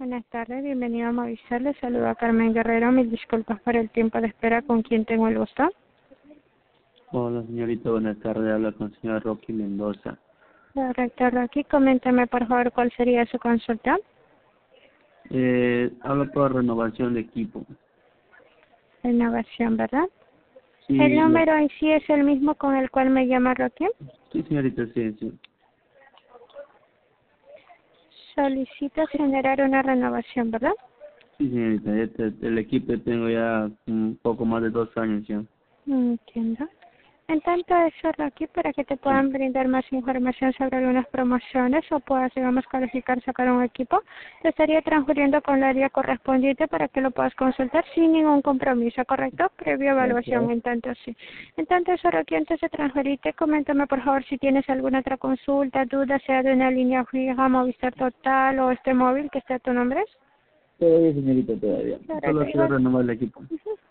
Buenas tardes, bienvenido a Movistar. Le saluda Carmen Guerrero. Mil disculpas por el tiempo de espera. ¿Con quién tengo el gusto? Hola, señorita. Buenas tardes. Habla con el señor Rocky Mendoza. Correcto, Rocky. Coméntame, por favor, cuál sería su consulta. Eh, habla por renovación de equipo. Renovación, ¿verdad? Sí, ¿El número en sí es el mismo con el cual me llama Rocky? Sí, señorita, sí, sí. Solicito generar una renovación, ¿verdad? Sí, señorita. Este, el equipo tengo ya un poco más de dos años ya. Entiendo. En tanto eso, Rocky, para que te puedan brindar más información sobre algunas promociones o puedas, digamos, calificar, sacar un equipo, te estaría transfiriendo con la área correspondiente para que lo puedas consultar sin ningún compromiso, ¿correcto? Previa evaluación, Gracias. en tanto sí. En tanto eso, Rocky, antes de transferirte, coméntame, por favor, si tienes alguna otra consulta, duda, sea de una línea fija, Movistar Total o este móvil que esté a tu nombre. Todavía, señorita, todavía. Correcto, Solo quiero renovar el equipo.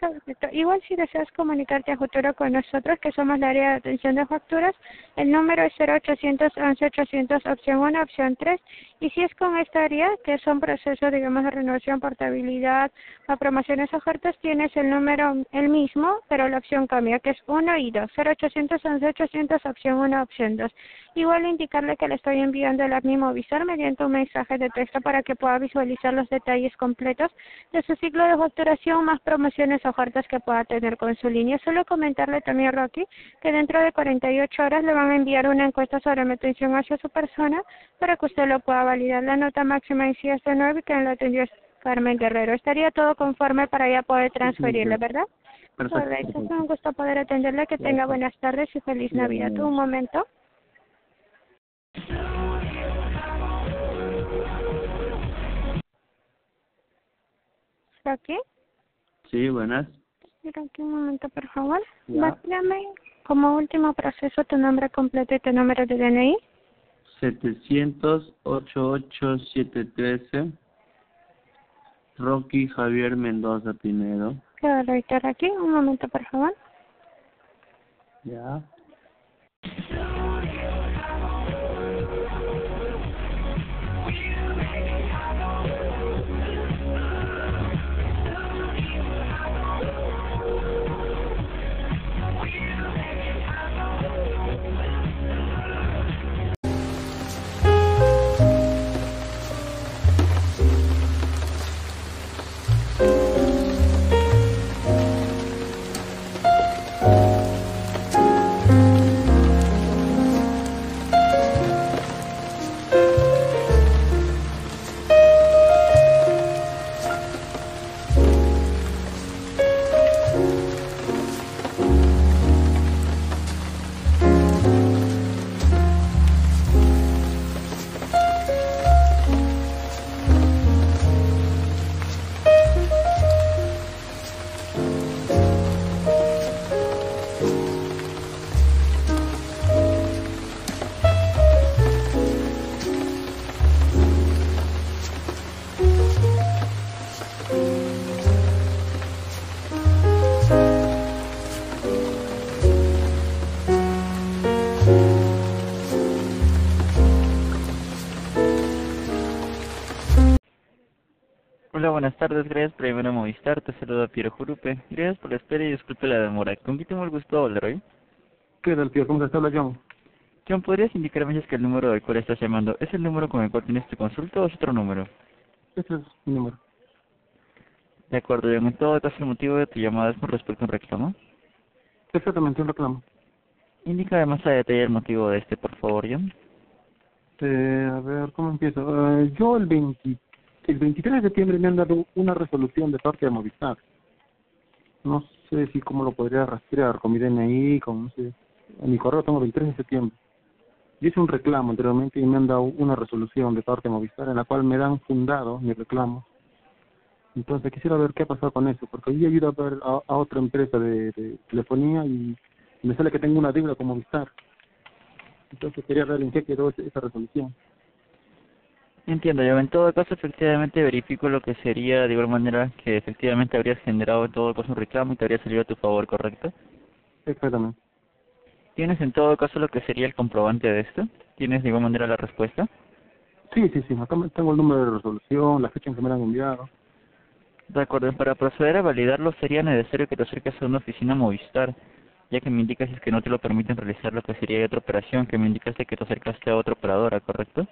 Perfecto. Igual si deseas comunicarte a futuro con nosotros, que somos el área de atención de facturas, el número es 0800 11 800 opción 1, opción 3. Y si es con esta área, que son procesos, digamos, de renovación, portabilidad, o promociones, ofertas, tienes el número el mismo, pero la opción cambia, que es 1 y 2. 0800 11 800 opción 1, opción 2. Igual indicarle que le estoy enviando el app Mi Movistar mediante un mensaje de texto para que pueda visualizar los detalles completos de su ciclo de facturación más promociones o ofertas que pueda tener con su línea. Solo comentarle también, Rocky, que dentro de 48 horas le van a enviar una encuesta sobre mi atención hacia su persona para que usted lo pueda validar. La nota máxima en sí es de 9 y que lo atendió es Carmen Guerrero. Estaría todo conforme para ya poder transferirle, ¿verdad? Perfecto. Correcto. Fue un gusto poder atenderle. Que tenga buenas tardes y feliz Navidad. Un momento. Rocky. Sí, buenas. Mira aquí un momento, por favor. Dame como último proceso tu nombre completo y tu número de DNI. 700-88713. Rocky Javier Mendoza Pinedo. Quedo reiterar aquí. Un momento, por favor. Ya. Hola, buenas tardes, gracias por llamar a Movistar, te saluda Piero Jurupe. Gracias por la espera y disculpe la demora. ¿Con quién tengo el gusto de hablar hoy? ¿Qué tal, tío? ¿Cómo te habla John? John, ¿podrías indicarme si es que el número del cual estás llamando es el número con el cual tienes tu consulta o es otro número? Ese es mi número. De acuerdo, John, en todo caso el motivo de tu llamada es con respecto a un reclamo. Exactamente, un reclamo. Indica más a detalle el motivo de este, por favor, John. Eh, a ver, ¿cómo empiezo? Eh, yo el 20, el 23 de septiembre me han dado una resolución de parte de Movistar. No sé si cómo lo podría rastrear con mi DNI, con, no sé. Mi correo tengo 23 de septiembre. Yo hice un reclamo anteriormente y me han dado una resolución de parte de Movistar en la cual me dan fundado mi reclamo. Entonces quisiera ver qué ha pasado con eso, porque yo ido a ver a, otra empresa de, de telefonía y me sale que tengo una deuda con Movistar. Entonces quería ver en qué quedó esa resolución. Entiendo, yo en todo caso efectivamente verifico lo que sería de igual manera que efectivamente habrías generado en todo caso un reclamo y te habría salido a tu favor, ¿correcto? Exactamente. ¿Tienes en todo caso lo que sería el comprobante de esto? ¿Tienes de igual manera la respuesta? Sí, sí, sí, acá tengo el número de resolución, la fecha en que me la han enviado. De acuerdo, para proceder a validarlo sería necesario que te acerques a una oficina Movistar, ya que me indicas que no te lo permiten realizar lo que sería otra operación, que me indicaste que te acercaste a otra operadora, ¿correcto?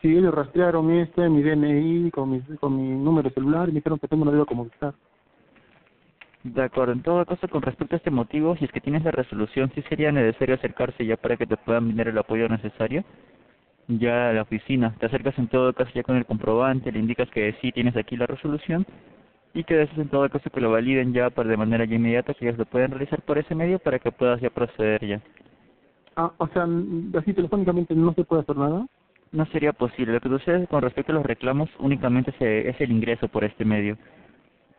Sí, ellos rastrearon mi este, mi DNI con mi, con mi número celular y me dijeron que tengo una deuda como Movistar. De acuerdo, en todo caso, con respecto a este motivo, si es que tienes la resolución, sí sería necesario acercarse ya para que te puedan brindar el apoyo necesario ya a la oficina. Te acercas en todo caso ya con el comprobante, le indicas que sí tienes aquí la resolución y que deseas en todo caso que lo validen ya para de manera ya inmediata, que ellos lo pueden realizar por ese medio para que puedas ya proceder ya. Ah, o sea, así telefónicamente no se puede hacer nada. No sería posible. Lo que sucede con respecto a los reclamos únicamente se, es el ingreso por este medio,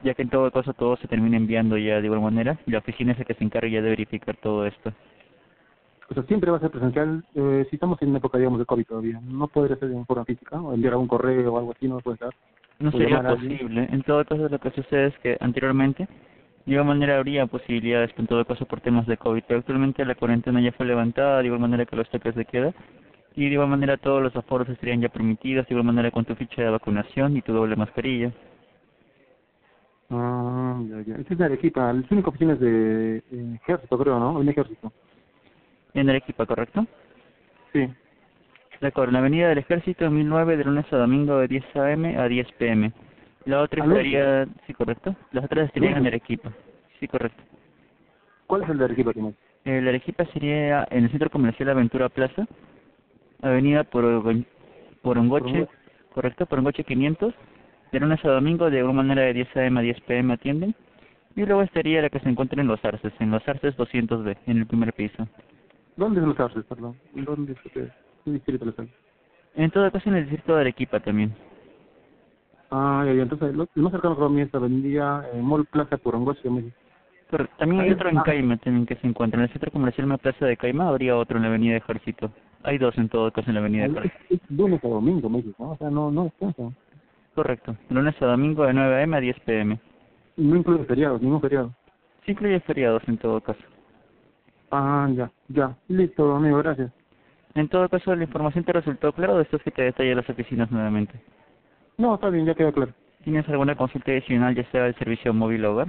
ya que en todo caso todo se termina enviando ya de igual manera y la oficina es la que se encarga ya de verificar todo esto. O sea, siempre va a ser presencial. Eh, si estamos en época, digamos, de COVID todavía, no podría ser en forma física o enviar algún correo o algo así, no puede ser. No sería posible. En todo caso lo que sucede es que anteriormente de igual manera habría posibilidades en todo caso por temas de COVID, pero actualmente la cuarentena ya fue levantada, de igual manera que los toques de queda y de igual manera todos los aforos estarían ya permitidos, de igual manera con tu ficha de vacunación y tu doble mascarilla. Ah, ya, ya. Este es de Arequipa. Las únicas oficinas de eh, ejército, creo, ¿no? En ejército. En Arequipa, ¿correcto? Sí. De acuerdo, en la Avenida del Ejército, 1009, de lunes a domingo de 10 a.m. a 10 p.m. La otra estaría, sí, correcto. Las otras estarían en. Arequipa. Sí, correcto. ¿Cuál es el de Arequipa no? El de Arequipa sería en el Centro Comercial Aventura Plaza, Avenida por Porongoche, correcto, Porongoche 500, de lunes a domingo de alguna manera de 10 a.m. a 10 p.m. atienden. Y luego estaría la que se encuentra en Los Arces, en Los Arces 200B, en el primer piso. ¿Dónde es los Arces, perdón? ¿Dónde es? ¿Qué distrito los Arces? En todo caso en el distrito de Arequipa también. Ah, ya, ya. Entonces, lo, lo más cercano que a mí es la avenida eh, Mall Plaza Porongoche, dice. Correcto. También hay Ahí- otro en ah. Caima también que se encuentra. En el centro comercial Más Plaza de Caima habría otro en la avenida Ejército. Hay dos en todo caso en la avenida Es, es lunes a domingo, me. O sea, no, no descansa. Correcto. Lunes a domingo de 9 a.m. a 10 p.m. No incluye feriados, ningún feriado. Sí incluye feriados en todo caso. Ah, ya, ya. Listo, amigo, gracias. En todo caso, la información te resultó claro o después que te detalle las oficinas nuevamente. No, está bien, ya queda claro. ¿Tienes alguna consulta adicional, ya sea del servicio móvil o hogar?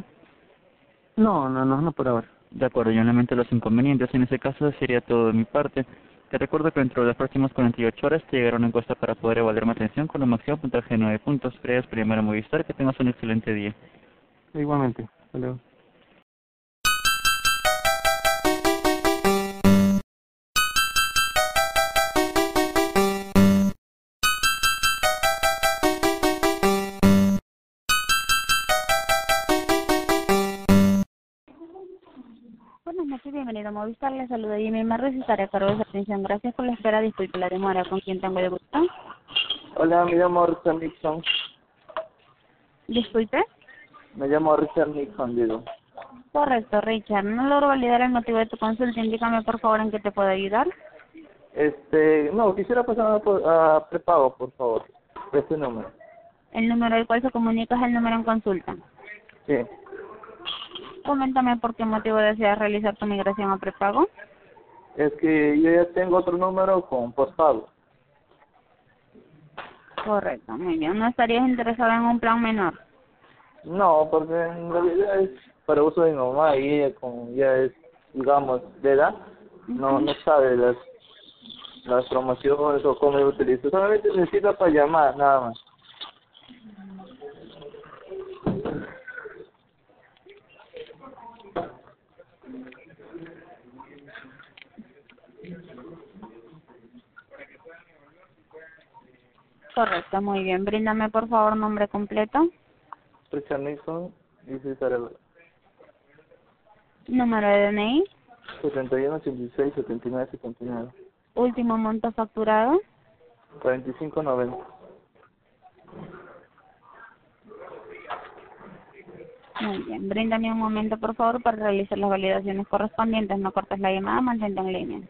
No, no, no, no por ahora. De acuerdo, yo lamento los inconvenientes. En ese caso, sería todo de mi parte. Te recuerdo que dentro de las próximas 48 horas te llegará una encuesta para poder evaluar mi atención con un máximo puntaje de 9 puntos. Gracias por llamar a Movistar. Que tengas un excelente día. Igualmente. Hasta luego. Noches, bienvenido a Movistar. Le saluda Jimmy Marres y estaré a cargo de su atención. Gracias por la espera. Disculpe la demora. ¿Con quién tengo el gusto? Hola, me llamo Richard Nixon. Disculpe. Me llamo Richard Nixon, digo. Correcto, Richard. No logro validar el motivo de tu consulta. Indícame, por favor, en qué te puedo ayudar. Este, no, quisiera pasar a, a prepago, por favor. Este número. El número al cual se comunica es el número en consulta. Sí. Coméntame por qué motivo deseas realizar tu migración a prepago. Es que yo ya tengo otro número con postpago. Correcto, muy bien. ¿No estarías interesado en un plan menor? No, porque en realidad es para uso de mi mamá y ella como ya es, digamos, de edad, no no sabe las las promociones o cómo yo utilizo. Solamente necesita para llamar, nada más. Correcto, muy bien. Bríndame, por favor, nombre completo, Richard Nixon y César Álvarez. número de DNI, 71, 86, 79, 79. último monto facturado. 45.90. Muy bien. Bríndame un momento, por favor, para realizar las validaciones correspondientes. No cortes la llamada, mantente en línea.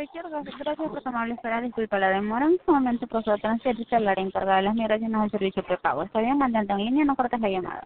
Ok. Gracias por tomar la espera. Disculpa la demora. En este momento procedo a transferirte al área encargada de las migraciones del servicio prepago. Está bien, mantente en línea, no cortes la llamada.